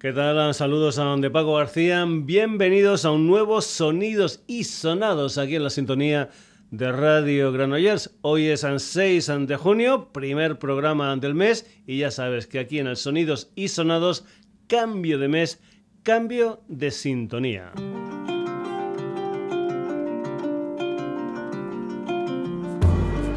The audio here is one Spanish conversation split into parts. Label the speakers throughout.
Speaker 1: ¿Qué tal? Saludos a donde Paco García. Bienvenidos a un nuevo Sonidos y Sonados aquí en la sintonía de Radio Granollers. Hoy es el 6 de junio, primer programa del mes y ya sabes que aquí en el Sonidos y Sonados, cambio de mes, cambio de sintonía.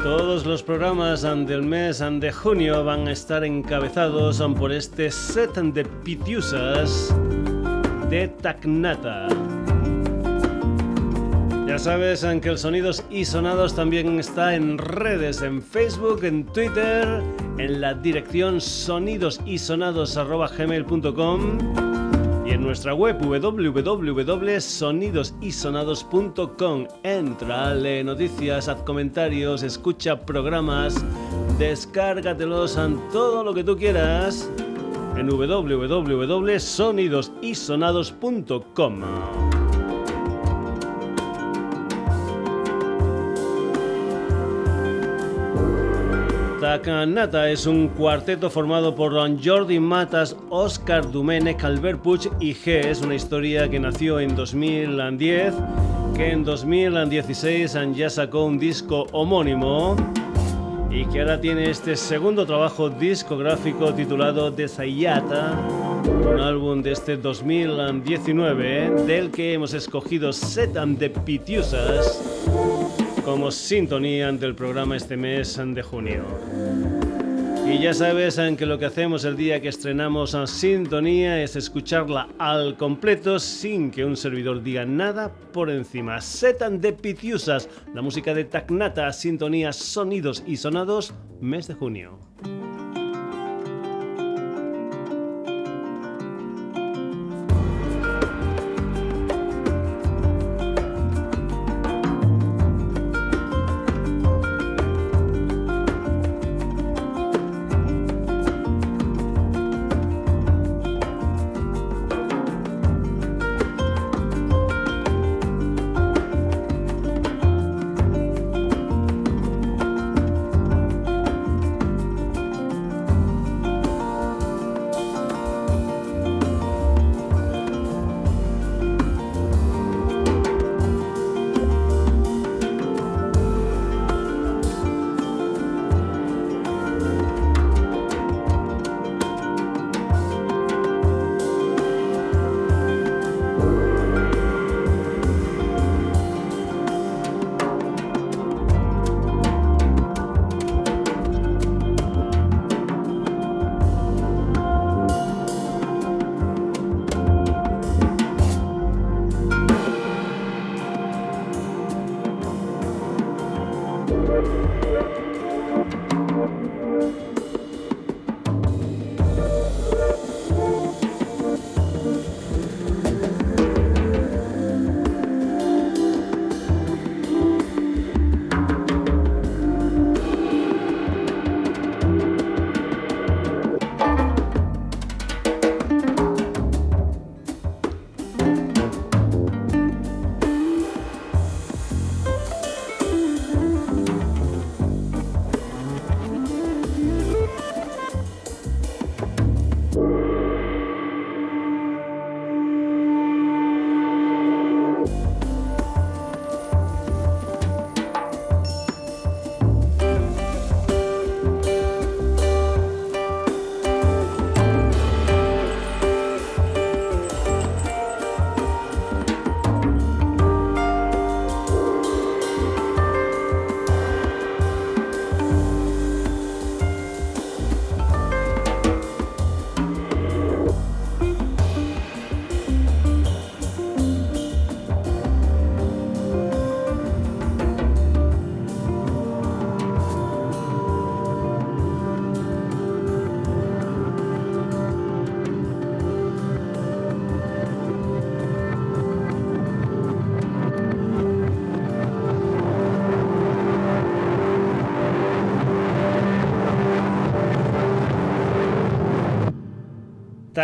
Speaker 1: Todos los programas del mes de junio van a estar encabezados por este set de pitiusas de Tacnata. Ya sabes que el Sonidos y Sonados también está en redes, en Facebook, en Twitter, en la dirección sonidosisonados.gmail.com y en nuestra web www.sonidosysonados.com. Entra, lee noticias, haz comentarios, escucha programas, descárgatelos todo lo que tú quieras en www.sonidosysonados.com. Nata es un cuarteto formado por Jordi Matas, Oscar Dumenech, Albert Puig y G. Es una historia que nació en 2010, que en 2016 ya sacó un disco homónimo y que ahora tiene este segundo trabajo discográfico titulado Desayata, un álbum de este 2019 del que hemos escogido Setan de Pitiusas como sintonía del programa este mes de junio. Y ya sabes que lo que hacemos el día que estrenamos a Sintonía es escucharla al completo sin que un servidor diga nada por encima. Setan de Pitiusas, la música de Tacnata, Sintonía, Sonidos y Sonados, mes de junio.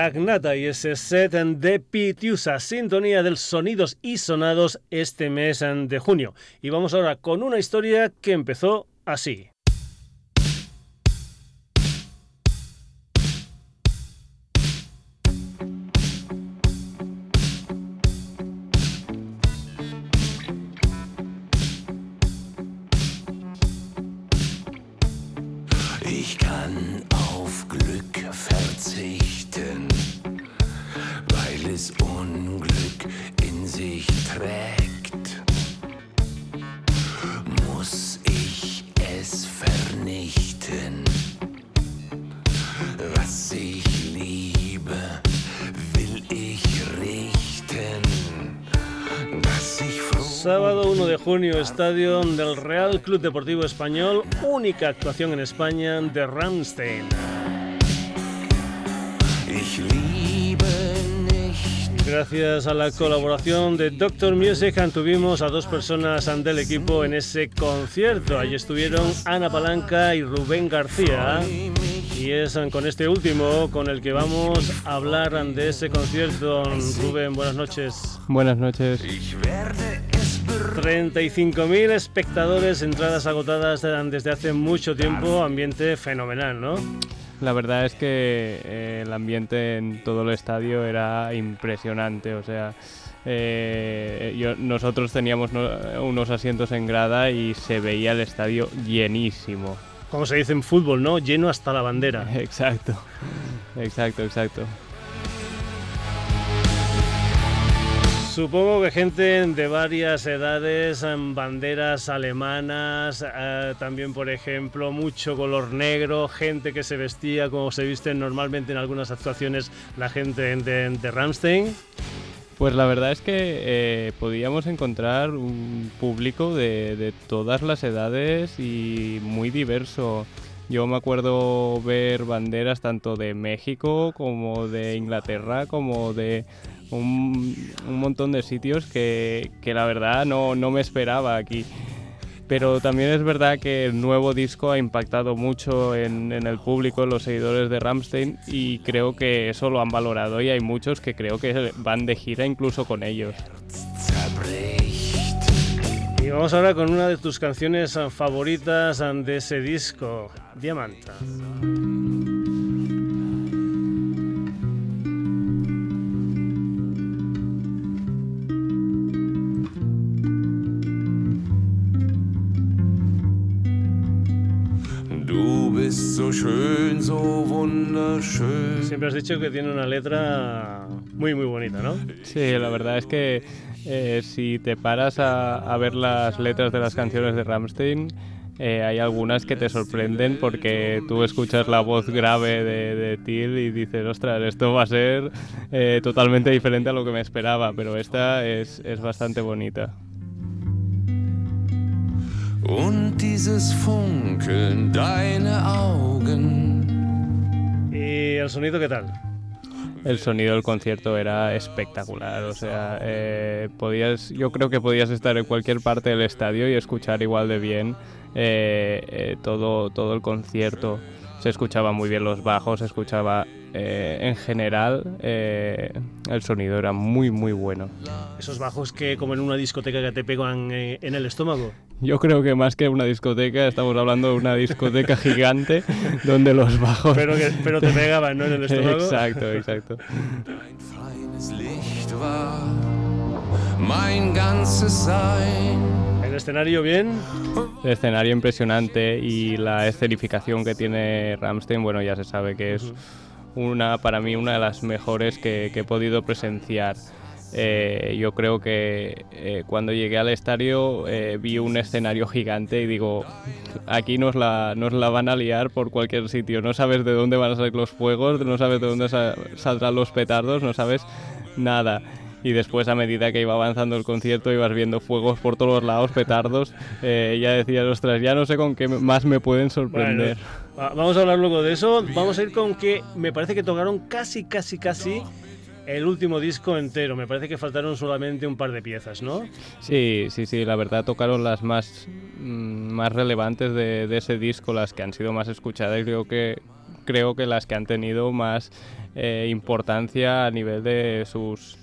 Speaker 1: Tagnata y ese set de Pitiusa, sintonía del sonidos y sonados este mes de junio. Y vamos ahora con una historia que empezó así. Estadio del Real Club Deportivo Español, única actuación en España de Ramstein. Gracias a la colaboración de Doctor Music tuvimos a dos personas del equipo en ese concierto. Allí estuvieron Ana Palanca y Rubén García. Y es con este último con el que vamos a hablar de ese concierto. Rubén, buenas noches.
Speaker 2: Buenas noches.
Speaker 1: 35.000 espectadores, entradas agotadas desde hace mucho tiempo, ambiente fenomenal, ¿no?
Speaker 2: La verdad es que eh, el ambiente en todo el estadio era impresionante, o sea, eh, nosotros teníamos unos asientos en grada y se veía el estadio llenísimo.
Speaker 1: Como se dice en fútbol, ¿no? Lleno hasta la bandera.
Speaker 2: Exacto, exacto, exacto.
Speaker 1: Supongo que gente de varias edades, banderas alemanas, eh, también por ejemplo mucho color negro, gente que se vestía como se visten normalmente en algunas actuaciones la gente de, de Ramstein.
Speaker 2: Pues la verdad es que eh, podíamos encontrar un público de, de todas las edades y muy diverso. Yo me acuerdo ver banderas tanto de México como de Inglaterra como de un, montón de sitios que, la verdad no, me esperaba aquí. Pero también es verdad que el nuevo disco ha impactado mucho en, el público, en los seguidores de Ramstein, y creo que eso lo han valorado y hay muchos que creo que van de gira incluso con ellos.
Speaker 1: Y vamos ahora con una de tus canciones favoritas de ese disco, Diamanta. Siempre has dicho que tiene una letra muy muy bonita, ¿no?
Speaker 2: Sí, la verdad es que eh, si te paras a, ver las letras de las canciones de Rammstein, eh, hay algunas que te sorprenden porque tú escuchas la voz grave de, de Till y dices, ostras, esto va a ser eh, totalmente diferente a lo que me esperaba, pero esta es, es bastante bonita.
Speaker 1: Und dieses Funkeln, deine Augen. ¿Y el sonido qué tal?
Speaker 2: El sonido del concierto era espectacular, o sea, eh, podías, yo creo que podías estar en cualquier parte del estadio y escuchar igual de bien eh, eh, todo, todo el concierto. Se escuchaba muy bien los bajos, se escuchaba eh, en general eh, el sonido era muy muy bueno.
Speaker 1: Esos bajos que como en una discoteca que te pegan eh, en el estómago.
Speaker 2: Yo creo que más que una discoteca estamos hablando de una discoteca gigante donde los bajos...
Speaker 1: Pero, que, pero te pegaban, ¿no? En el estómago.
Speaker 2: Exacto, exacto.
Speaker 1: ¿El escenario bien?
Speaker 2: El escenario impresionante y la escenificación que tiene Ramstein, bueno, ya se sabe que es una para mí una de las mejores que, he podido presenciar. Eh, yo creo que eh, cuando llegué al estadio eh, vi un escenario gigante y digo, aquí nos la, nos la van a liar por cualquier sitio. No sabes de dónde van a salir los fuegos, no sabes de dónde saldrán los petardos, no sabes nada y después a medida que iba avanzando el concierto ibas viendo fuegos por todos lados, petardos, eh, ya decías, ostras, ya no sé con qué más me pueden sorprender.
Speaker 1: vamos a hablar luego de eso, vamos a ir con que me parece que tocaron casi, casi, casi el último disco entero. Me parece que faltaron solamente un par de piezas, ¿no?
Speaker 2: Sí, sí, sí, la verdad tocaron las más, mm, más relevantes de, ese disco, las que han sido más escuchadas y creo que, creo que las que han tenido más eh, importancia a nivel de sus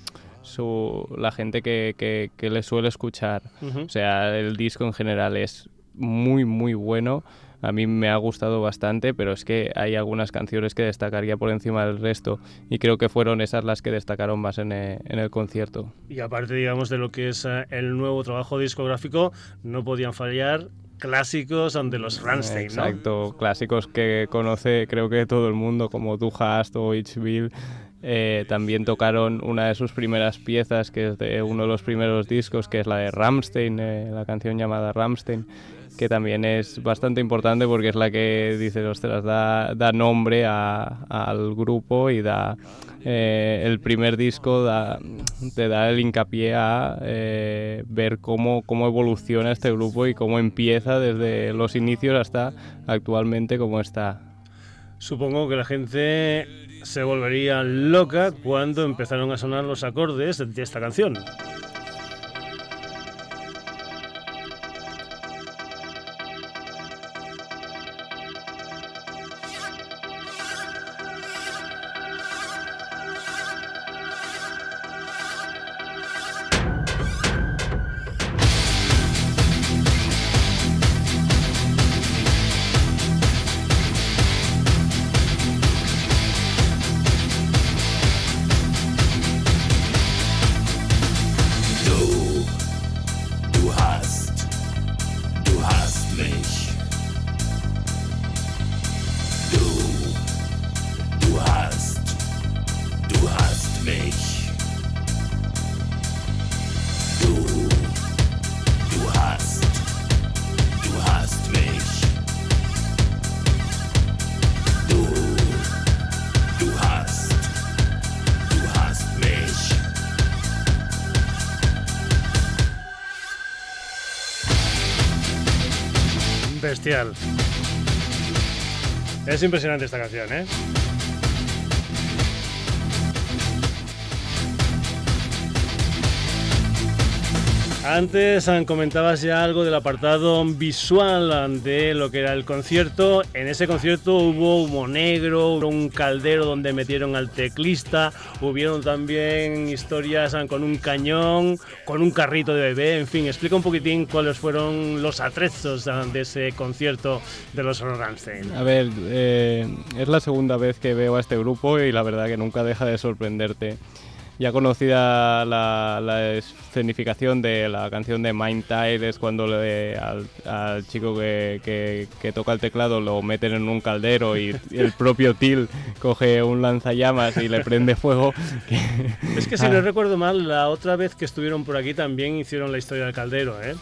Speaker 2: su, la gente que, que, le suele escuchar. O sea, el disco en general es muy, muy bueno. A mí me ha gustado bastante, pero es que hay algunas canciones que destacaría por encima del resto y creo que fueron esas las que destacaron más en, eh, en el concierto.
Speaker 1: Y aparte, digamos, de lo que es eh, el nuevo trabajo discográfico, no podían fallar clásicos ante los Rammstein,
Speaker 2: Exacto, clásicos que conoce creo que todo el mundo como Du Hast o H. Eh, también tocaron una de sus primeras piezas, que es de uno de los primeros discos, que es la de Ramstein, eh, la canción llamada Ramstein, que también es bastante importante porque es la que dice, ostras, da, da nombre al grupo y da eh, el primer disco da, te da el hincapié a ver cómo, cómo evoluciona este grupo y cómo empieza desde los inicios hasta actualmente como está.
Speaker 1: Supongo que la gente se volvería loca cuando empezaron a sonar los acordes de esta canción. Es impresionante esta canción, ¿eh? Antes ah, comentabas ya algo del apartado visual de lo que era el concierto. En ese concierto hubo humo negro, hubo un caldero donde metieron al teclista, hubieron también historias ah, con un cañón, con un carrito de bebé, en fin, explica un poquitín cuáles fueron los atrezos ah, de ese concierto de los Rammstein.
Speaker 2: A ver, eh, es la segunda vez que veo a este grupo y la verdad que nunca deja de sorprenderte ya conocida la, escenificación de la canción de Mind Tide es cuando al, chico que, toca el teclado lo meten en un caldero y el propio Till coge un lanzallamas y le prende fuego.
Speaker 1: es que si no recuerdo mal, la otra vez que estuvieron por aquí también hicieron la historia del caldero, ¿eh?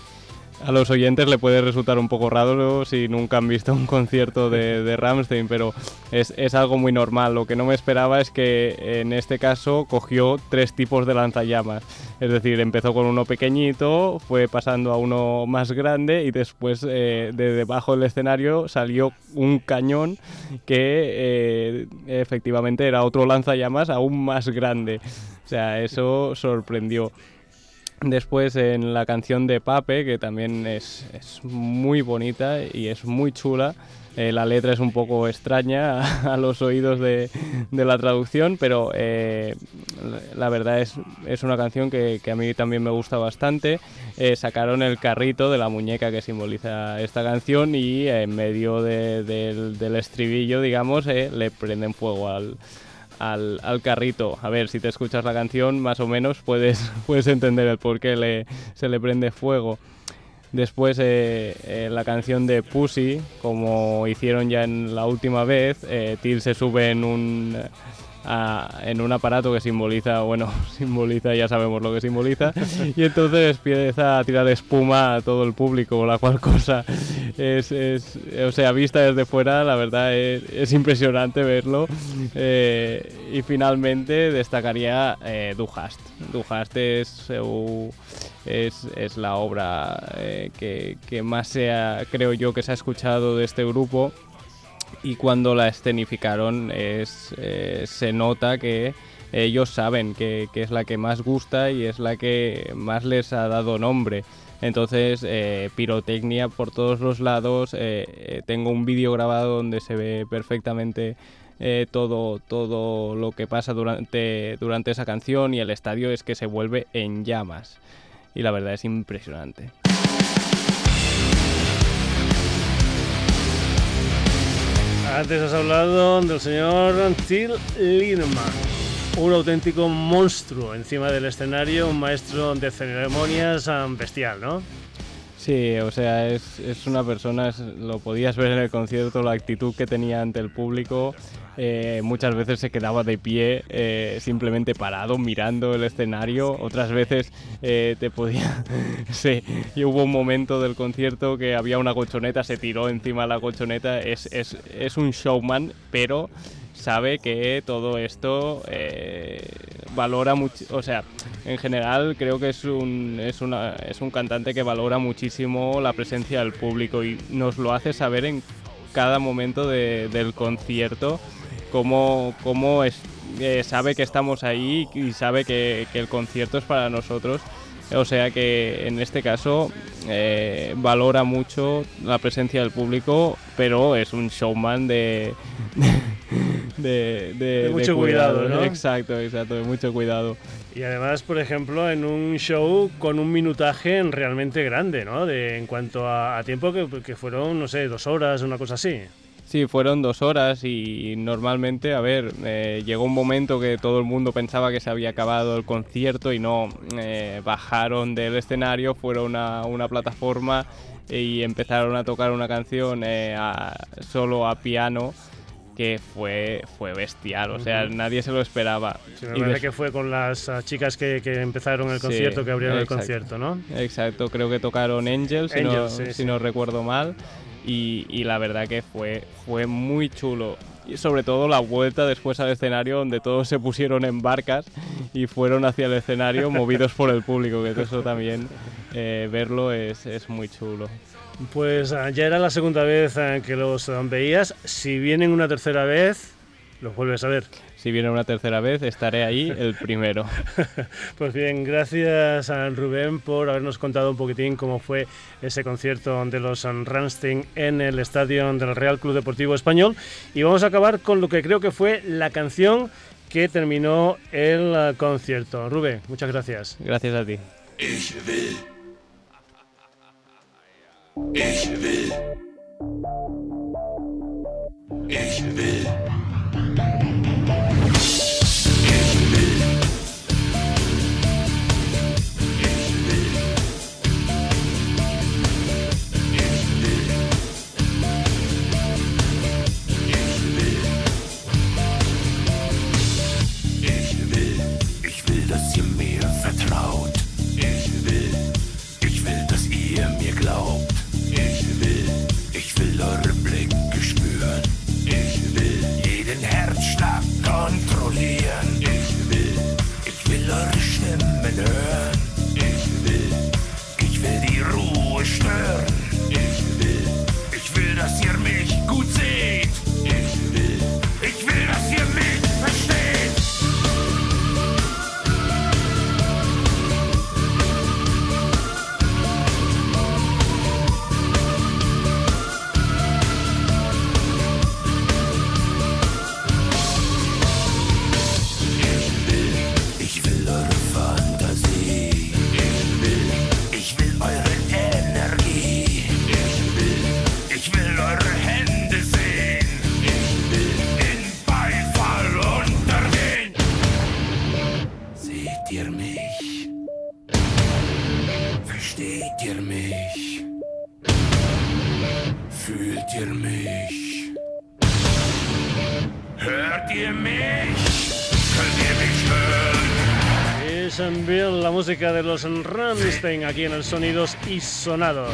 Speaker 2: A los oyentes le puede resultar un poco raro si nunca han visto un concierto de, de Ramstein, pero es, es, algo muy normal. Lo que no me esperaba es que en este caso cogió tres tipos de lanzallamas. Es decir, empezó con uno pequeñito, fue pasando a uno más grande y después eh, de debajo del escenario salió un cañón que eh, efectivamente era otro lanzallamas aún más grande. O sea, eso sorprendió. Después en la canción de Pape, que también es, muy bonita y es muy chula. Eh, la letra es un poco extraña a, los oídos de, la traducción, pero eh, la verdad es, es una canción que, a mí también me gusta bastante. Eh, sacaron el carrito de la muñeca que simboliza esta canción y en medio del, del, estribillo, digamos, le prenden fuego al, al, carrito. A ver, si te escuchas la canción, más o menos puedes, puedes entender el por qué le, se le prende fuego. Después eh, eh, la canción de Pussy, como hicieron ya en la última vez, eh, Till se sube en un en un aparato que simboliza, bueno, simboliza, ya sabemos lo que simboliza, y entonces empieza a tirar espuma a todo el público, la cual cosa es, es o sea, vista desde fuera, la verdad es, impresionante verlo. Eh, y finalmente destacaría eh, Du Hast. Du Hast es, es, es la obra eh, que, que más sea, creo yo, que se ha escuchado de este grupo y cuando la escenificaron es, eh, se nota que ellos saben que, es la que más gusta y es la que más les ha dado nombre. Entonces, eh, pirotecnia por todos los lados. Eh, tengo un vídeo grabado donde se ve perfectamente todo, todo lo que pasa durante, durante esa canción y el estadio es que se vuelve en llamas. Y la verdad es impresionante.
Speaker 1: Antes has hablado del señor Till Lindemann, un auténtico monstruo encima del escenario, un maestro de ceremonias bestial, ¿no?
Speaker 2: Sí, o sea, es, es una persona, lo podías ver en el concierto, la actitud que tenía ante el público. Eh, muchas veces se quedaba de pie, eh, simplemente parado, mirando el escenario. Otras veces eh, te podía. sí, y hubo un momento del concierto que había una colchoneta, se tiró encima de la colchoneta. Es, es, es un showman, pero sabe que todo esto valora mucho, o sea, en general creo que es un, es, una, es un cantante que valora muchísimo la presencia del público y nos lo hace saber en cada momento del concierto, cómo, cómo es, eh, sabe que estamos ahí y sabe que, el concierto es para nosotros. O sea que en este caso eh, valora mucho la presencia del público, pero es un showman de,
Speaker 1: de, mucho cuidado, ¿no?
Speaker 2: Exacto, exacto, de mucho cuidado.
Speaker 1: Y además, por ejemplo, en un show con un minutaje realmente grande, ¿no? De, en cuanto a, tiempo que, que, fueron, no sé, dos horas, una cosa así.
Speaker 2: Sí, fueron dos horas y normalmente, a ver, eh, llegó un momento que todo el mundo pensaba que se había acabado el concierto y no, eh, bajaron del escenario, fueron a una plataforma y empezaron a tocar una canción eh, solo a piano que fue, fue bestial, o sea, nadie se lo esperaba.
Speaker 1: Sí, me parece que fue con las ah, chicas que, que, empezaron el concierto, que abrieron el concierto, ¿no?
Speaker 2: Exacto, creo que tocaron Angels, si, no, si no recuerdo mal, y, y, la verdad que fue, fue muy chulo. Y sobre todo la vuelta después al escenario donde todos se pusieron en barcas y fueron hacia el escenario movidos por el público, que eso también eh, verlo es, es muy chulo.
Speaker 1: Pues ah, ya era la segunda vez ah, que los ah, veías. Si vienen una tercera vez, los vuelves a ver.
Speaker 2: Si vienen una tercera vez, estaré ahí el primero.
Speaker 1: pues bien, gracias a Rubén por habernos contado un poquitín cómo fue ese concierto de los Ramstein en el estadio del Real Club Deportivo Español. Y vamos a acabar con lo que creo que fue la canción que terminó el concierto. Rubén, muchas gracias.
Speaker 2: Gracias a ti. Ich will. Ich will.
Speaker 1: Holy de los Rammstein aquí en el Sonidos y Sonados.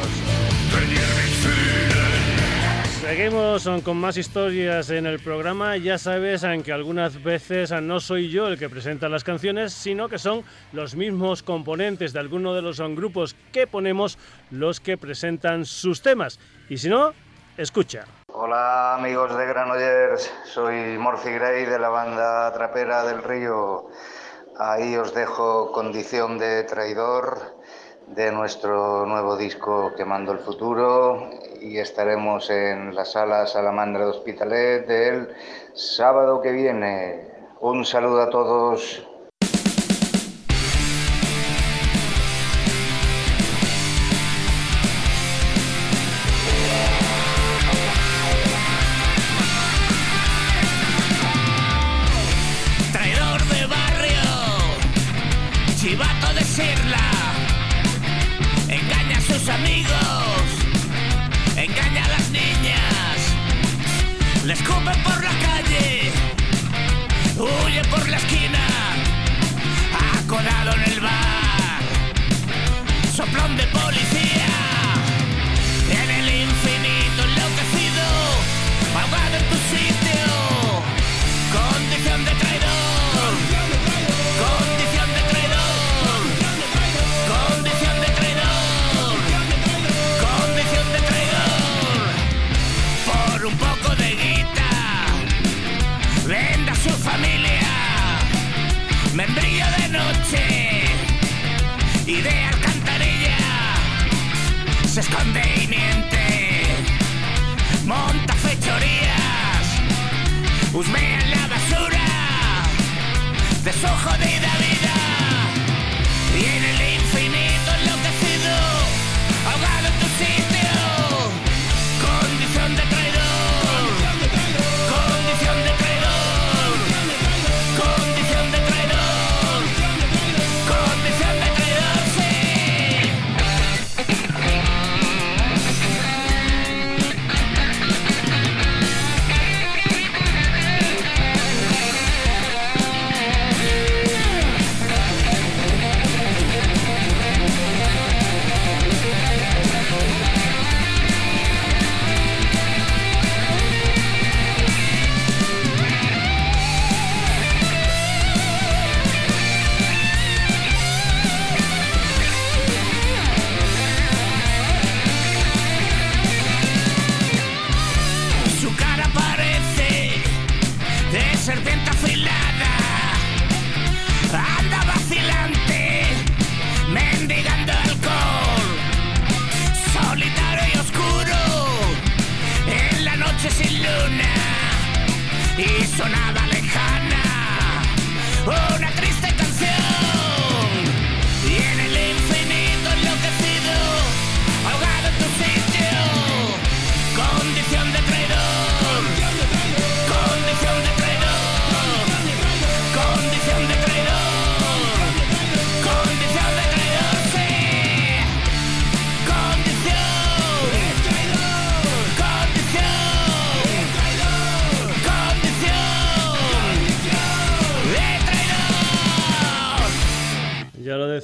Speaker 1: Seguimos con más historias en el programa. Ya sabes que algunas veces no soy yo el que presenta las canciones, sino que son los mismos componentes de alguno de los grupos que ponemos los que presentan sus temas. Y si no, escucha.
Speaker 3: Hola amigos de Granollers, soy Morphy Gray de la banda Trapera del Río. Ahí os dejo Condición de Traidor de nuestro nuevo disco Quemando el Futuro y estaremos en la sala Salamandra de Hospitalet el sábado que viene. Un saludo a todos.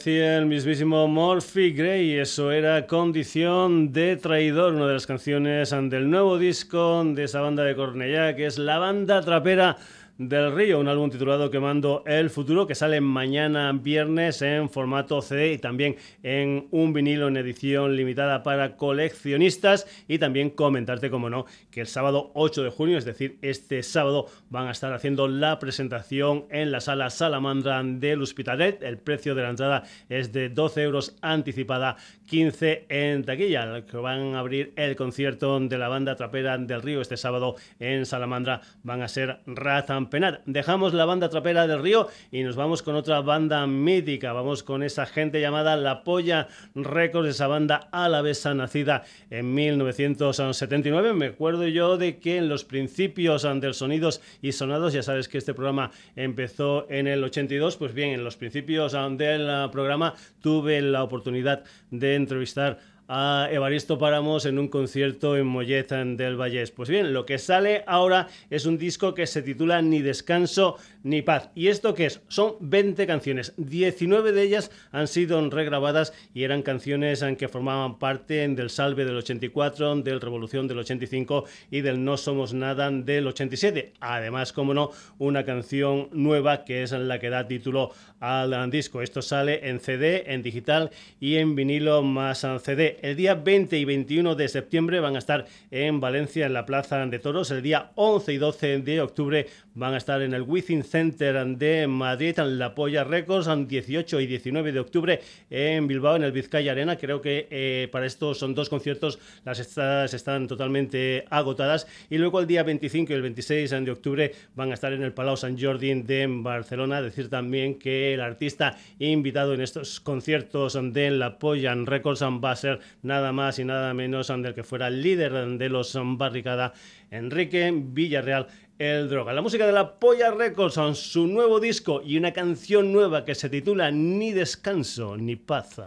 Speaker 4: El
Speaker 1: mismísimo Morphy Gray. Eso era Condición de Traidor, una de las canciones del nuevo disco de esa banda de Cornellá, que es la banda trapera del Río, un álbum titulado Quemando el Futuro que sale mañana viernes en formato CD y también en un vinilo en edición limitada para coleccionistas y también comentarte, como no, que el sábado 8 de junio, es decir, este sábado van a estar haciendo la presentación en la sala Salamandra del Hospitalet. El precio de la entrada es de 12 euros anticipada, 15 en taquilla, que van a abrir el concierto de la banda trapera del Río este sábado en Salamandra van a ser Ratan Dejamos la banda trapera del río y nos vamos con otra banda mítica. Vamos con esa gente llamada La Polla Records, esa banda alavesa nacida en 1979. Me acuerdo yo de que en los principios del Sonidos y Sonados, ya sabes que este programa empezó en el 82, pues bien, en los principios del programa tuve la oportunidad de entrevistar a Evaristo Páramos en un concierto en Mollet del Vallés. Pues bien, lo que sale ahora es un disco que se titula Ni descanso ni paz. ¿Y esto qué es? Son 20 canciones. 19 de ellas han sido regrabadas y eran canciones que formaban parte del Salve del 84, del Revolución del 85 y del No Somos Nada del 87. Además, como no, una canción nueva que es la que da título al disco. Esto sale en CD, en digital y en vinilo más CD. El día 20 y 21 de septiembre van a estar en Valencia, en la Plaza de Toros. El día 11 y 12 de octubre van a estar en el Within Center de Madrid, en La Polla Records, 18 y 19 de octubre en Bilbao, en el Vizcaya Arena. Creo que eh, para estos son dos conciertos, las estadas están totalmente agotadas. Y luego el día 25 y el 26 de octubre van a estar en el Palau Sant Jordi de Barcelona. Decir también que el artista invitado en estos conciertos de La Polla Records va a ser nada más y nada menos del que fuera el líder de los Barricada, Enrique Villarreal el droga. La música de la Polla Records son su nuevo disco y una canción nueva que se titula Ni descanso ni paz.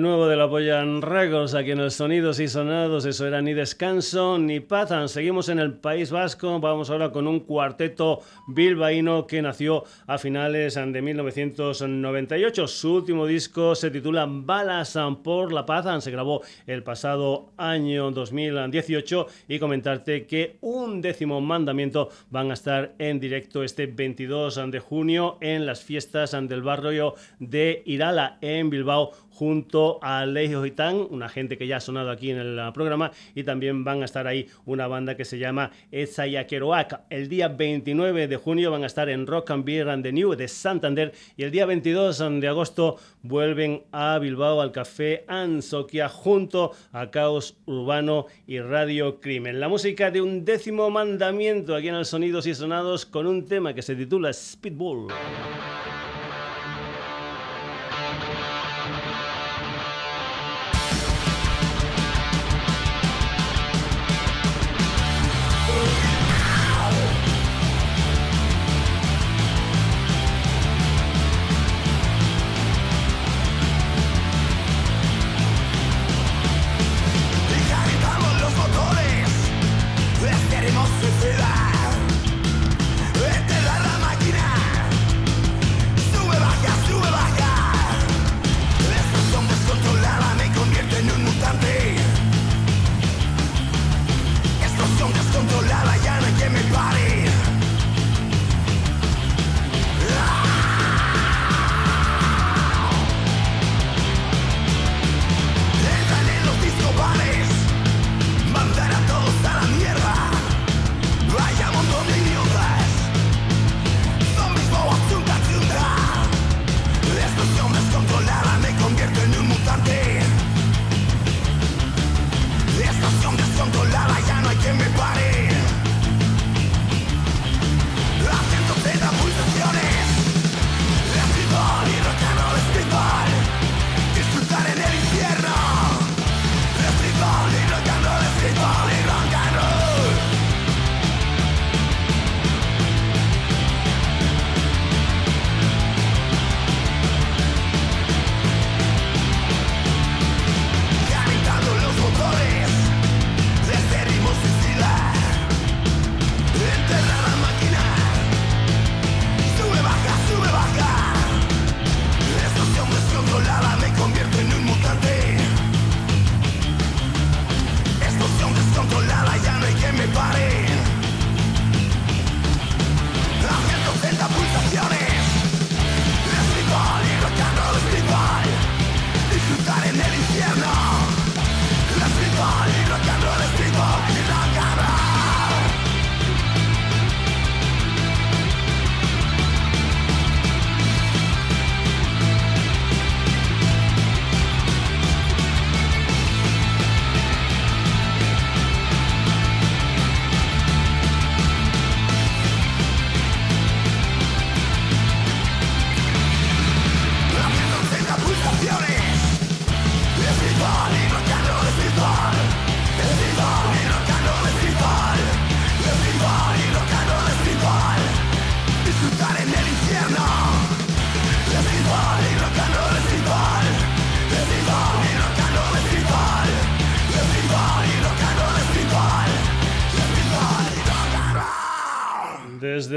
Speaker 1: Nuevo de la Pollan Records, aquí en los sonidos y sonados, eso era ni descanso ni patan. Seguimos en el País Vasco, vamos ahora con un cuarteto bilbaíno que nació a finales de 1998. Su último disco se titula Balas por la Paz, se grabó el pasado año 2018 y comentarte que un décimo mandamiento van a estar en directo este 22 de junio en las fiestas del barrio de Irala en Bilbao junto a Leijo Gitán, una gente que ya ha sonado aquí en el programa, y también van a estar ahí una banda que se llama Etzayakeroak. El día 29 de junio van a estar en Rock and Beer and the New de Santander y el día 22 de agosto vuelven a Bilbao al Café Ansoquia junto a Caos Urbano y Radio Crimen. La música de un décimo mandamiento aquí en el Sonidos y Sonados con un tema que se titula Speedball.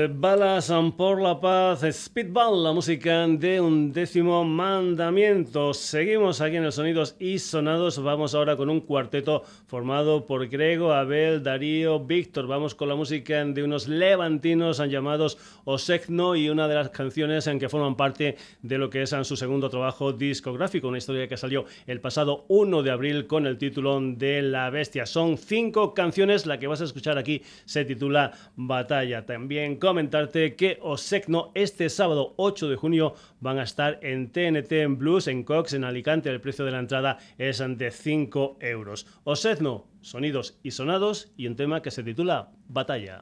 Speaker 1: the Balas por la Paz, Speedball, la música de un décimo mandamiento. Seguimos aquí en los sonidos y sonados. Vamos ahora con un cuarteto formado por Grego, Abel, Darío, Víctor. Vamos con la música de unos levantinos llamados Osegno y una de las canciones en que forman parte de lo que es su segundo trabajo discográfico, una historia que salió el pasado 1 de abril con el título de La Bestia. Son cinco canciones, la que vas a escuchar aquí se titula Batalla. También comentarte que Osecno este sábado 8 de junio van a estar en TNT, en Blues, en Cox, en Alicante. El precio de la entrada es de 5 euros. Osecno, sonidos y sonados y un tema que se titula Batalla.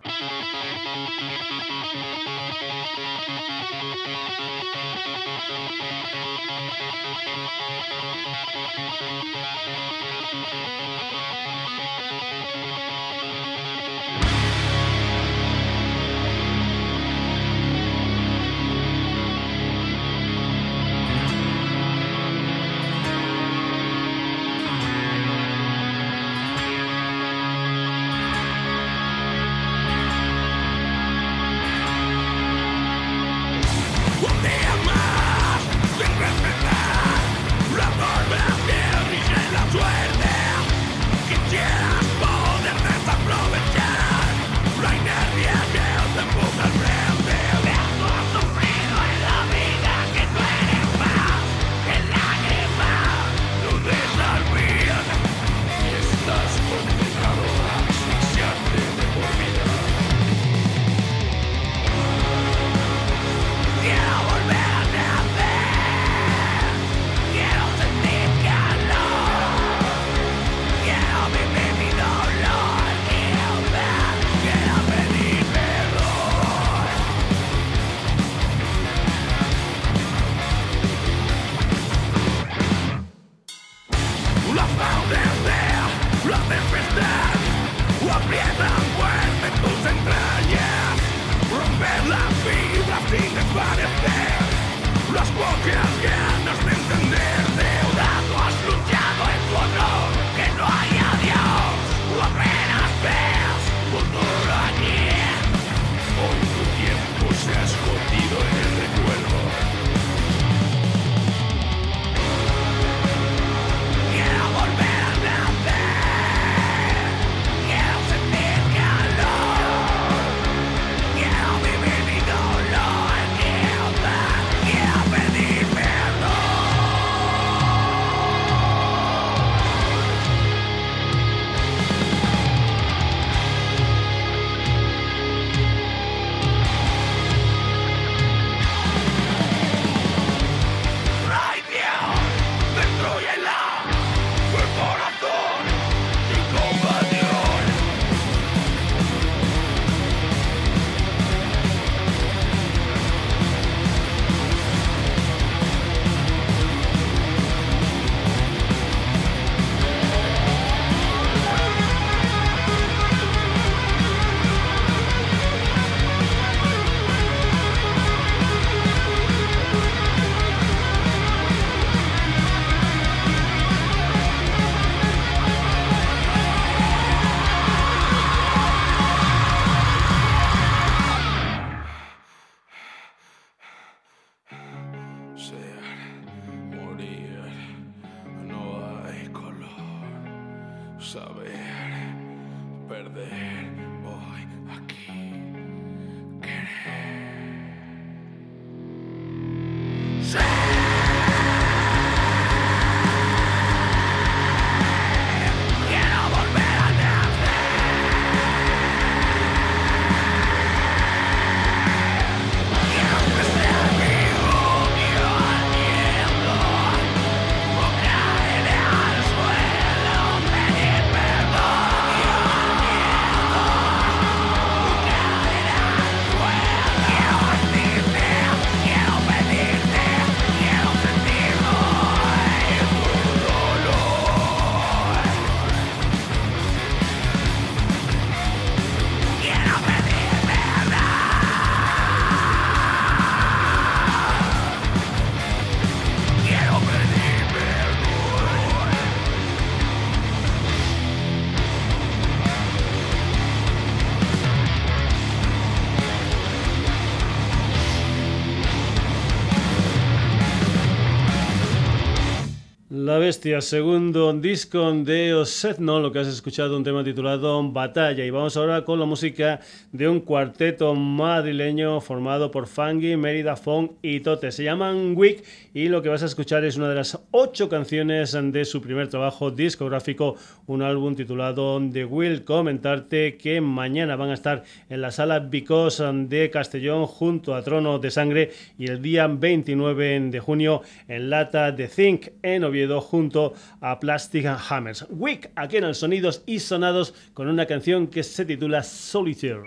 Speaker 1: Bestia, segundo disco de Osetno, lo que has escuchado, un tema titulado Batalla. Y vamos ahora con la música de un cuarteto madrileño formado por Fangi, Mérida, Fong y Tote. Se llaman Wick y lo que vas a escuchar es una de las ocho canciones de su primer trabajo discográfico, un álbum titulado The Will. Comentarte que mañana van a estar en la sala Because de Castellón junto a Trono de Sangre y el día 29 de junio en Lata de Think en Oviedo junto a Plastic Hammers. Wick aquí en el Sonidos y Sonados con una canción que se titula Solitaire.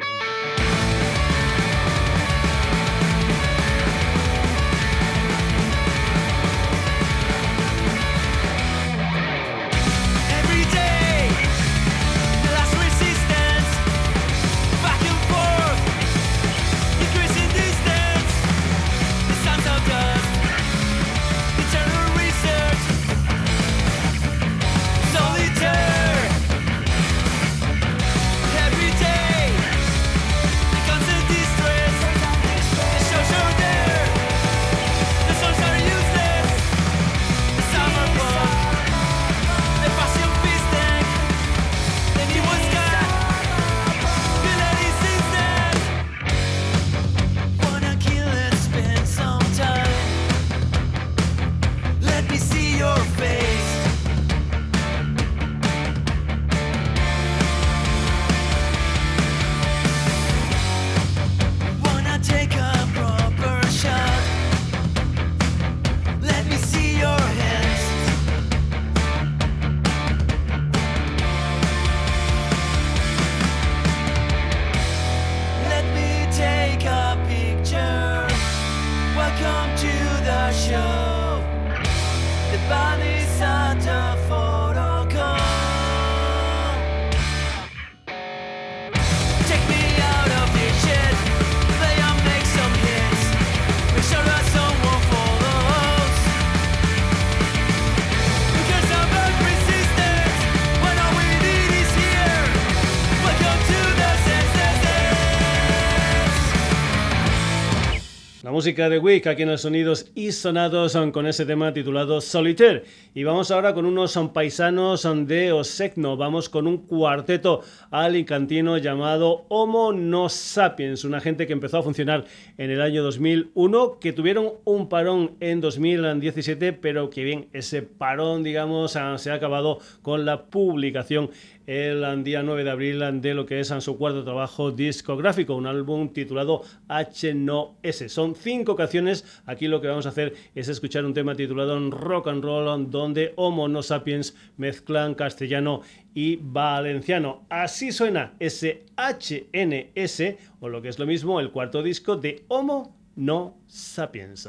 Speaker 1: Música de Wick aquí en los sonidos y sonados con ese tema titulado Solitaire. Y vamos ahora con unos paisanos de Osecno. Vamos con un cuarteto alicantino llamado Homo No Sapiens, una gente que empezó a funcionar en el año 2001, que tuvieron un parón en 2017, pero que bien, ese parón, digamos, se ha acabado con la publicación el día 9 de abril de lo que es su cuarto trabajo discográfico, un álbum titulado H No S. Son cinco canciones. Aquí lo que vamos a hacer es escuchar un tema titulado Rock and Roll, donde Homo No Sapiens mezclan castellano y valenciano. Así suena ese HNS, o lo que es lo mismo, el cuarto disco de Homo No Sapiens.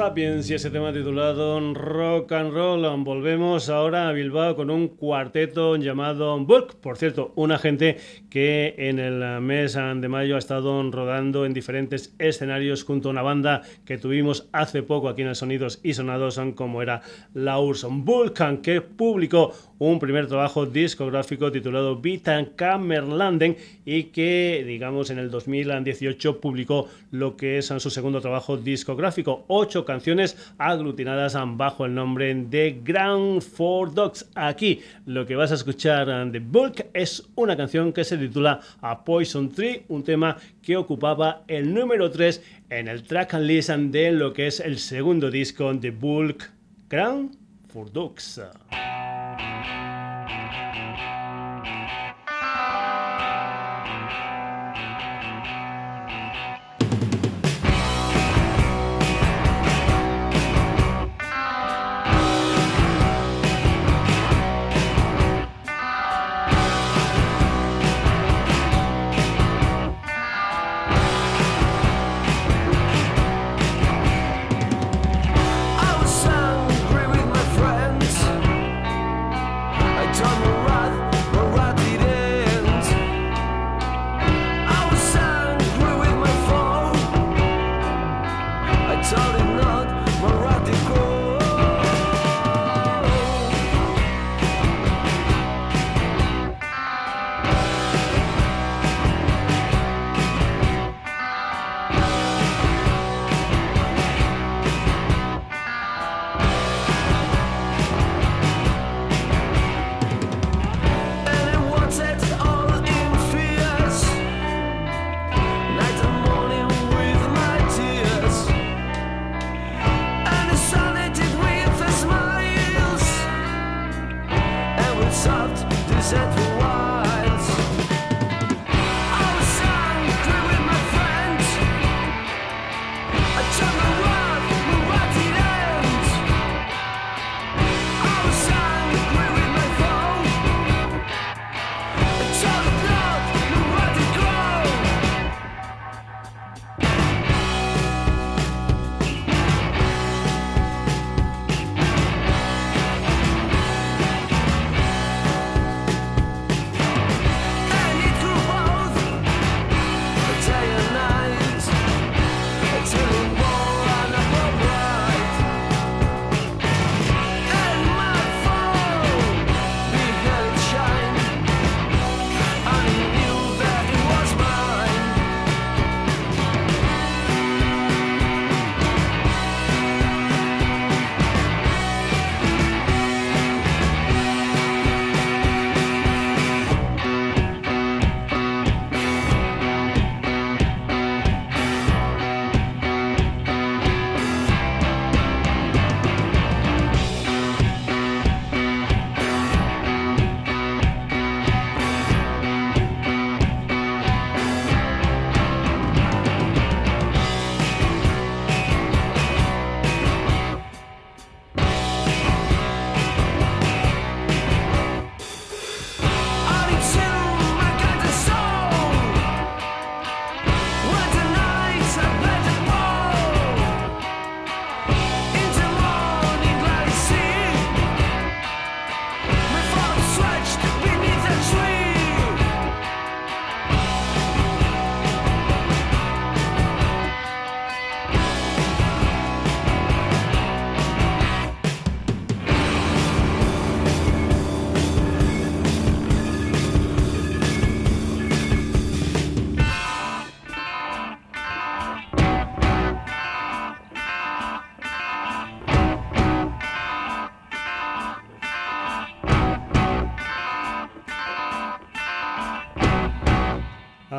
Speaker 1: Sapiens y ese tema titulado Rock and Roll. Volvemos ahora a Bilbao con un cuarteto llamado Bulk. Por cierto, una gente que en el mes de mayo ha estado rodando en diferentes escenarios junto a una banda que tuvimos hace poco aquí en el Sonidos y Sonados, como era la Urson Vulcan, que publicó un primer trabajo discográfico titulado Vitan Kammerlanden y que, digamos, en el 2018 publicó lo que es su segundo trabajo discográfico, ocho canciones aglutinadas bajo el nombre de Grand Four Dogs. Aquí lo que vas a escuchar de Bulk es una canción que se titula A Poison Tree, un tema que ocupaba el número 3 en el track and listen de lo que es el segundo disco de Bulk, Grand Four Dogs.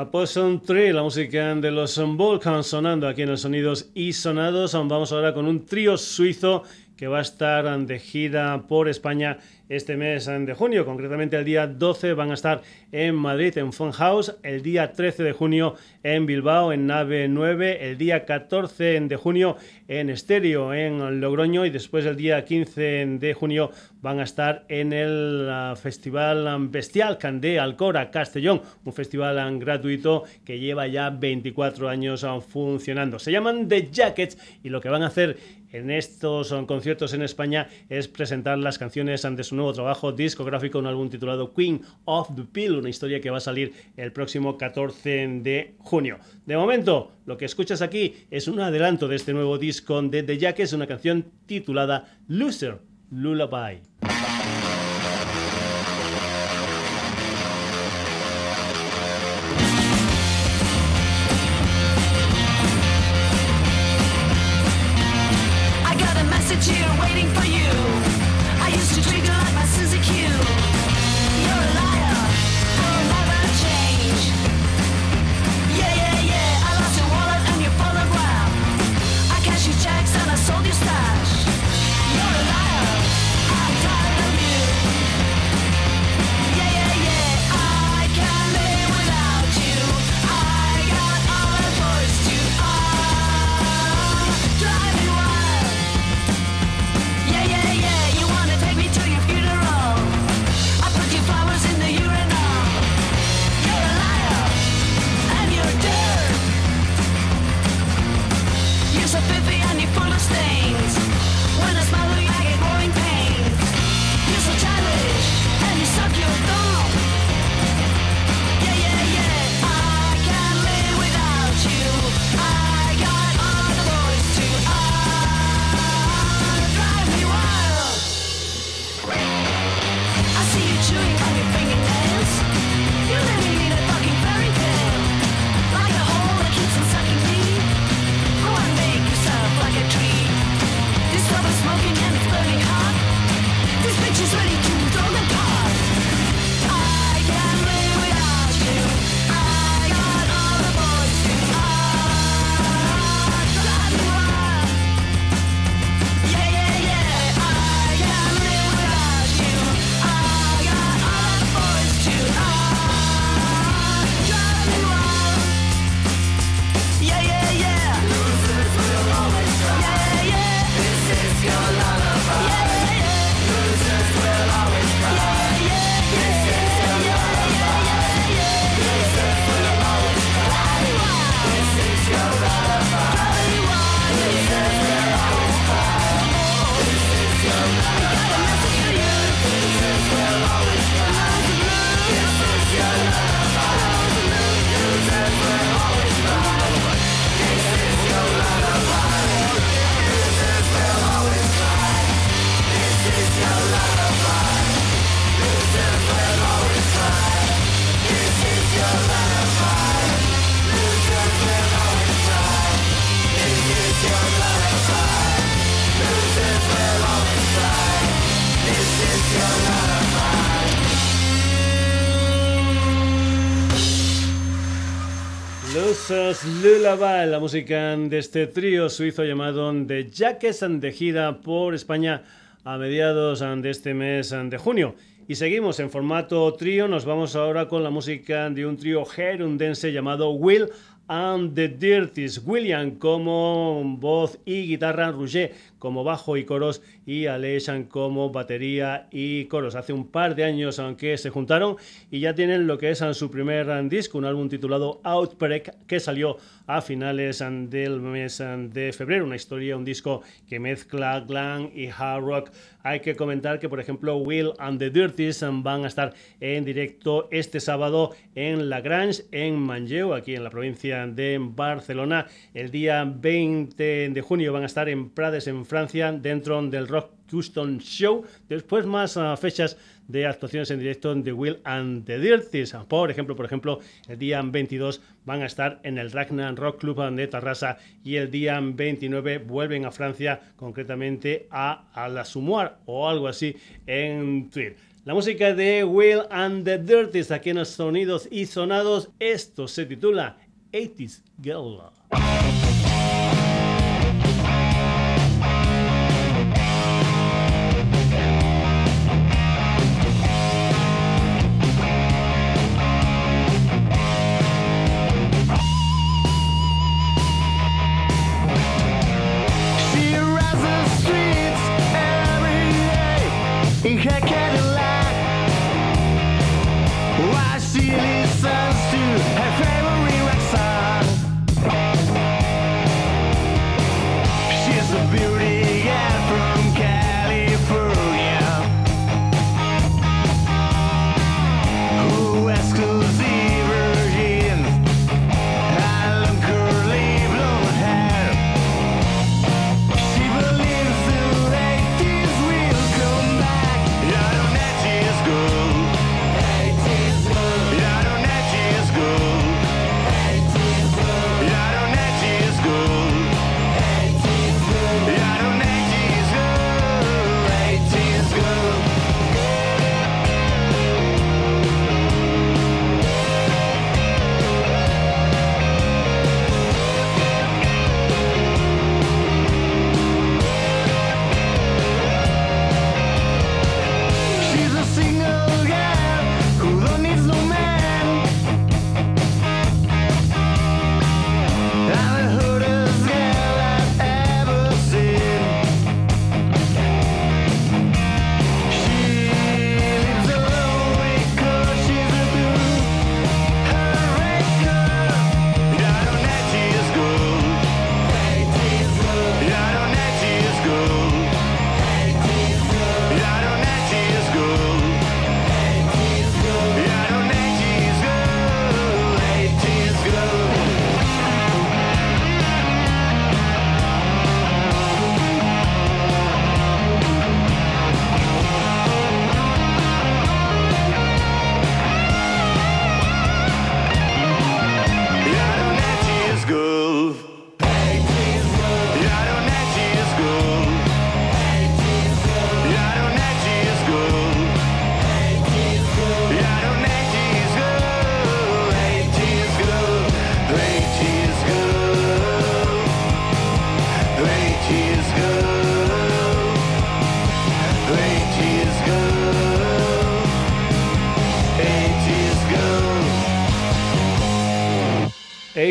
Speaker 1: Poison Tree, la música de los Volcans sonando aquí en los sonidos y sonados. Vamos ahora con un trío suizo que va a estar de gira por España este mes de junio. Concretamente el día 12 van a estar en Madrid, en Funhouse, el día 13 de junio en Bilbao, en Nave 9, el día 14 de junio en Estéreo, en Logroño, y después el día 15 de junio van a estar en el ah, Festival Bestial Candé Alcora Castellón, un festival gratuito que lleva ya 24 años funcionando. Se llaman The Jackets y lo que van a hacer en estos conciertos en España es presentar las canciones ante su nuevo trabajo discográfico, un álbum titulado Queen of the Pill, una historia que va a salir el próximo 14 de junio. De momento, lo que escuchas aquí es un adelanto de este nuevo disco de The Jackets, una canción titulada Loser Lullaby.
Speaker 5: Losers Lullaby,
Speaker 1: la música de este trío suizo llamado The Jackets de gira por España a mediados de este mes de junio. Y seguimos en formato trío, nos vamos ahora con la música de un trío gerundense llamado Will and the Dirties. William como voz y guitarra, Roger como bajo y coros y Aleshan como batería y coros. Hace un par de años aunque se juntaron y ya tienen lo que es su primer disco, un álbum titulado Outbreak que salió a finales del mes de febrero. Una historia, un disco que mezcla glam y hard rock. Hay que comentar que, por ejemplo, Will and the Dirties van a estar en directo este sábado en La Grange, en Manlleu, aquí en la provincia de Barcelona. El día 20 de junio van a estar en Prades, en Francia, dentro del Rock Houston Show. Después más ah, fechas de actuaciones en directo de Will and the Dirties. Por ejemplo, por ejemplo, el día 22 van a estar en el Ragnar Rock Club de Tarrasa y el día 29 vuelven a Francia, concretamente a, a la Sumoir o algo así en Twitter. La música de Will and the Dirties aquí en los sonidos y sonados. Esto se titula 80s Girl.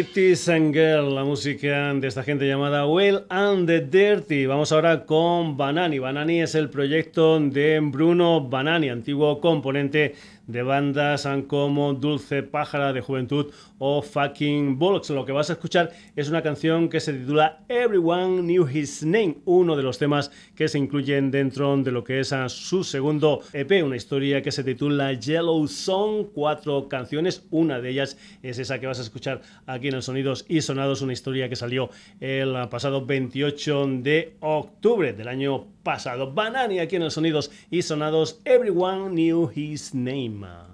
Speaker 6: they 80s
Speaker 1: and Girl, la música de esta gente llamada Will and the Dirty. Vamos ahora con Banani. Banani es el proyecto de Bruno Banani, antiguo componente de bandas como Dulce Pájara de Juventud o Fucking Bullocks. Lo que vas a escuchar es una canción que se titula Everyone Knew His Name, uno de los temas que se incluyen dentro de lo que es a su segundo EP, una historia que se titula Yellow Song, cuatro canciones, una de ellas es esa que vas a escuchar aquí en el Sonidos y Sonados, una historia que salió el pasado 28 de octubre del año pasado. Banani aquí en el Sonidos y Sonados, Everyone Knew His Name.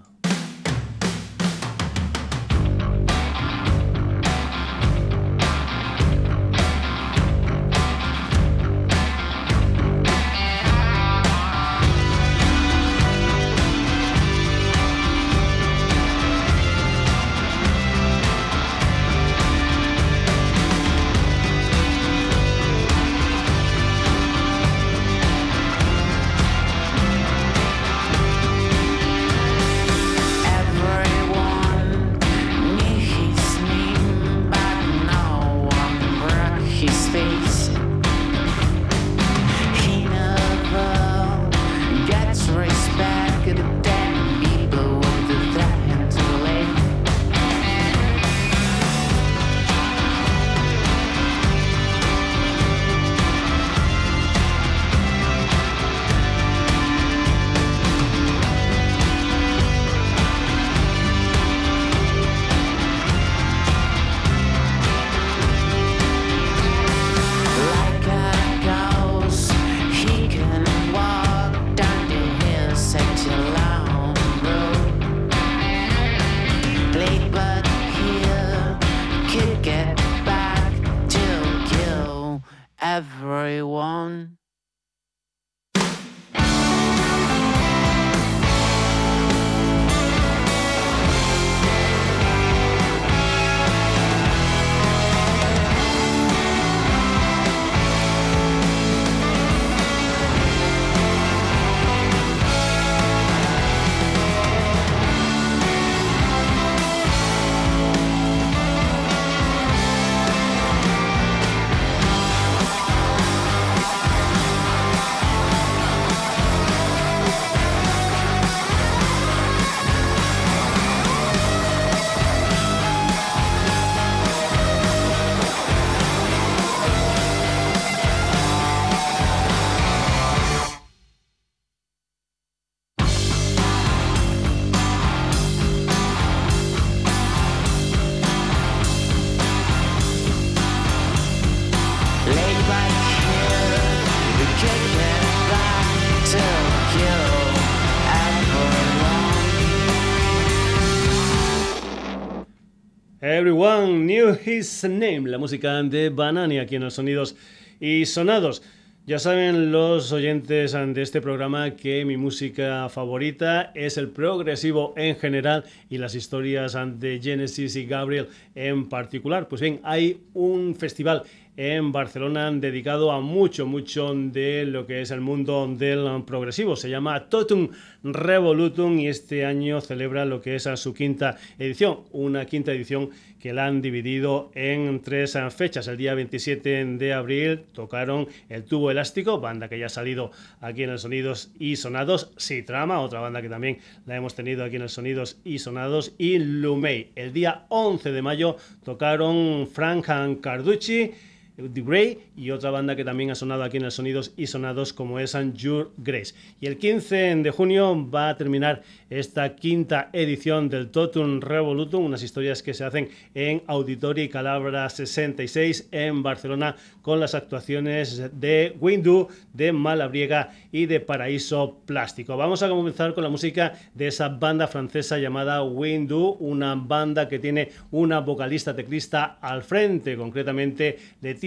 Speaker 1: Name, la música de Banani aquí en los sonidos y sonados. Ya saben los oyentes de este programa que mi música favorita es el progresivo en general y las historias de Genesis y Gabriel en particular. Pues bien, hay un festival en Barcelona dedicado a mucho, mucho de lo que es el mundo del progresivo. Se llama Totum Revolutum y este año celebra lo que es su quinta edición. Una quinta edición que la han dividido en tres fechas. El día 27 de abril tocaron El Tubo Elástico, banda que ya ha salido aquí en el Sonidos y Sonados. Sitrama, otra banda que también la hemos tenido aquí en el Sonidos y Sonados. Y Lumei. El día 11 de mayo tocaron Frank Carducci. The Grey y otra banda que también ha sonado aquí en el Sonidos y Sonados como es Your Grace. Y el 15 de junio va a terminar esta quinta edición del Totum Revolutum, unas historias que se hacen en Auditori Calabra 66 en Barcelona con las actuaciones de Windu, de Malabriega y de Paraíso Plástico. Vamos a comenzar con la música de esa banda francesa llamada Windu, una banda que tiene una vocalista teclista al frente, concretamente Leticia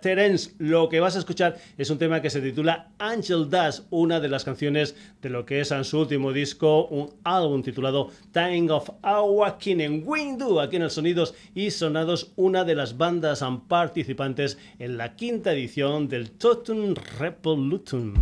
Speaker 1: Terence. Lo que vas a escuchar es un tema que se titula Angel Dust, una de las canciones de lo que es en su último disco, un álbum titulado Time of Awakening en Windu, aquí en el Sonidos y Sonados, una de las bandas participantes en la quinta edición del Totum Revolutum.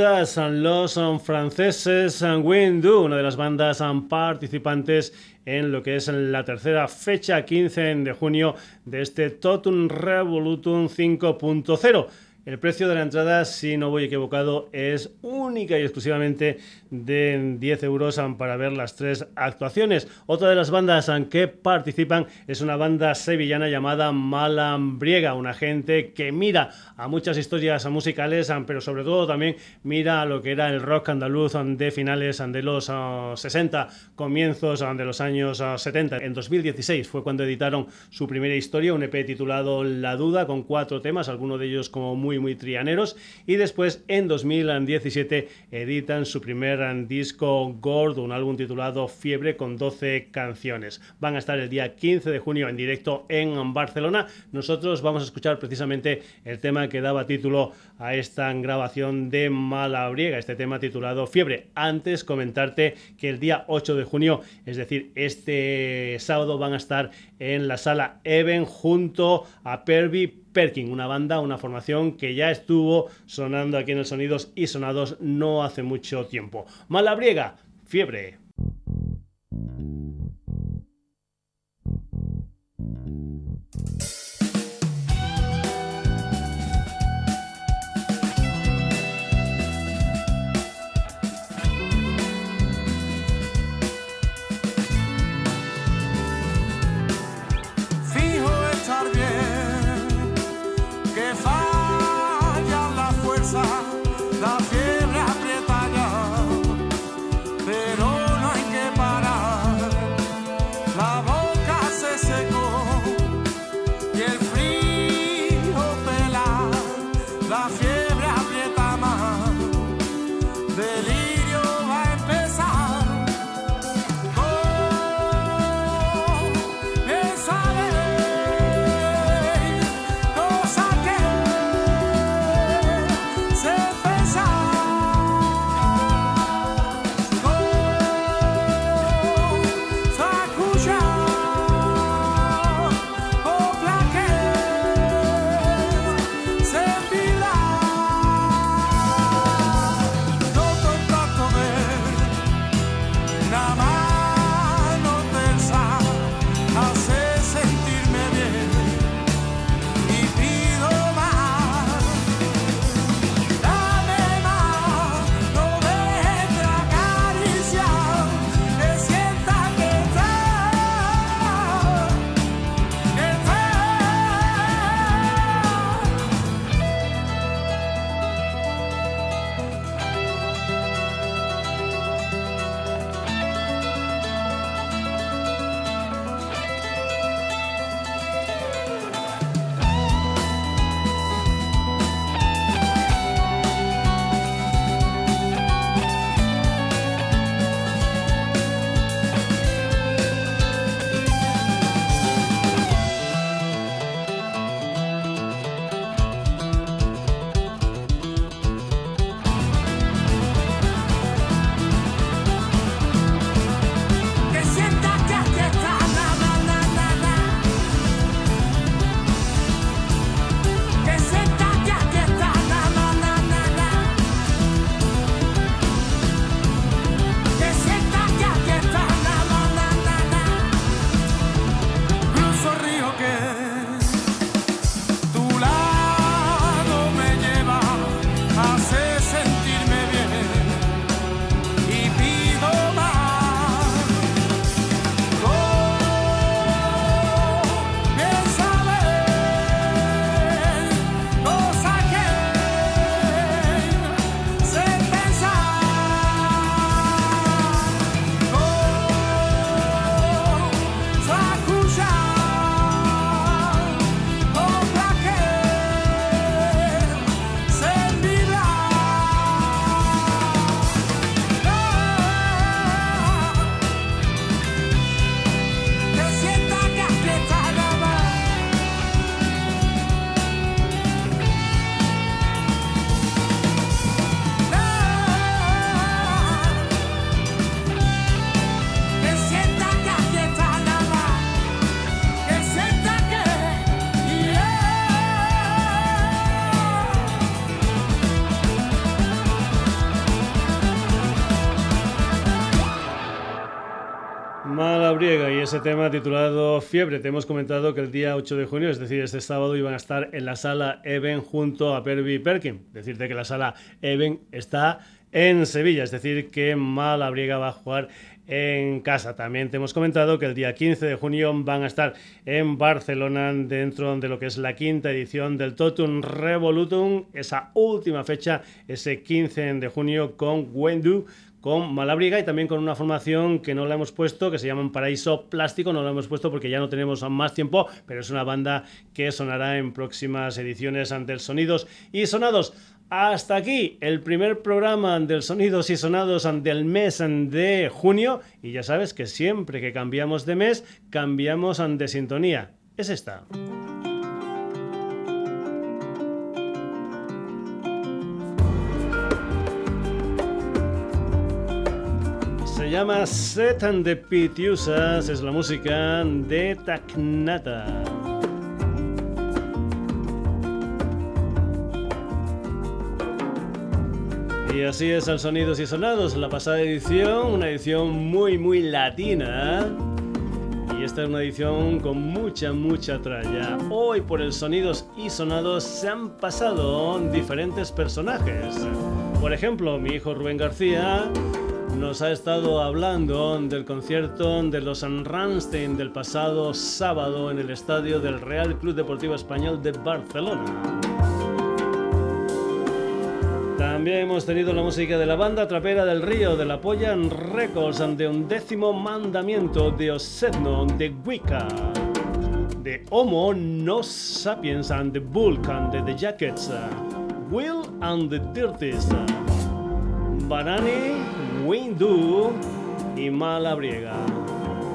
Speaker 1: Dust, los um, franceses um, Windu, una de las bandas um, participantes en lo que es la tercera fecha, 15 de junio, de este Totum Revolutum 5.0. El precio de la entrada, si no voy equivocado, es única y exclusivamente de 10 euros para ver las tres actuaciones. Otra de las bandas que participan es una banda sevillana llamada Malambriega, una gente que mira a muchas historias musicales, pero sobre todo también mira a lo que era el rock andaluz de finales de los 60, comienzos de los años 70. En 2016 fue cuando editaron su primera historia, un EP titulado La Duda, con cuatro temas, algunos de ellos como muy, muy trianeros. Y después, en 2017, editan su primer disco gordo, un álbum titulado Fiebre, con 12 canciones. Van a estar el día 15 de junio en directo en Barcelona. Nosotros vamos a escuchar precisamente el tema que daba título a esta grabación de Malabriega, este tema titulado Fiebre. Antes comentarte que el día 8 de junio, es decir, este sábado van a estar en la sala Even junto a Perby Perkin, una banda, una formación que ya estuvo sonando aquí en el Sonidos y Sonados no hace mucho tiempo. Malabriega, Fiebre. Ese tema titulado Fiebre. Te hemos comentado que el día 8 de junio, es decir, este sábado, iban a estar en la sala Even junto a Perby Perkin. Decirte que la sala Even está en Sevilla, es decir, que Malabriega va a jugar en casa. También te hemos comentado que el día 15 de junio van a estar en Barcelona dentro de lo que es la quinta edición del Totum Revolutum, esa última fecha, ese 15 de junio con Wendu con Malabriga y también con una formación que no la hemos puesto, que se llama Paraíso Plástico, no la hemos puesto porque ya no tenemos más tiempo, pero es una banda que sonará en próximas ediciones ante el Sonidos y Sonados. Hasta aquí el primer programa del Sonidos y Sonados del mes de junio y ya sabes que siempre que cambiamos de mes cambiamos de sintonía. Es esta. Se llama Set and the Pitiusas, es la música de Tacnata. Y así es al Sonidos y Sonados, la pasada edición, una edición muy muy latina. Y esta es una edición con mucha, mucha tralla. Hoy por el Sonidos y Sonados se han pasado diferentes personajes. Por ejemplo, mi hijo Rubén García nos ha estado hablando del concierto de los Ramstein del pasado sábado en el estadio del Real Club Deportivo Español de Barcelona. También hemos tenido la música de la banda Trapera del Río, de la Polla Records, de Undécimo Mandamiento, de Osedno, de Wicca, de Homo No Sapiens and the Vulcan, de The Jackets, Will and the Dirties, Banani, Windu y Malabriega.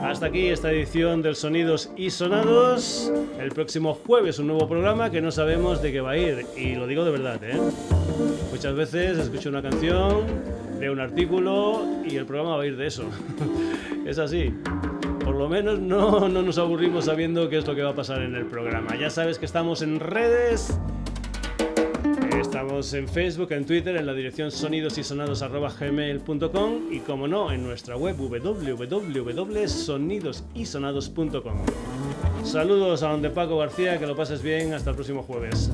Speaker 1: Hasta aquí esta edición del Sonidos y Sonados. El próximo jueves un nuevo programa que no sabemos de qué va a ir. Y lo digo de verdad, ¿eh? Muchas veces escucho una canción, leo un artículo y el programa va a ir de eso. es así. Por lo menos no, no nos aburrimos sabiendo qué es lo que va a pasar en el programa. Ya sabes que estamos en redes. Estamos en Facebook, en Twitter, en la dirección sonidosysonados.gmail.com y como no, en nuestra web www.sonidosysonados.com. Saludos a donde Paco García, que lo pases bien, hasta el próximo jueves.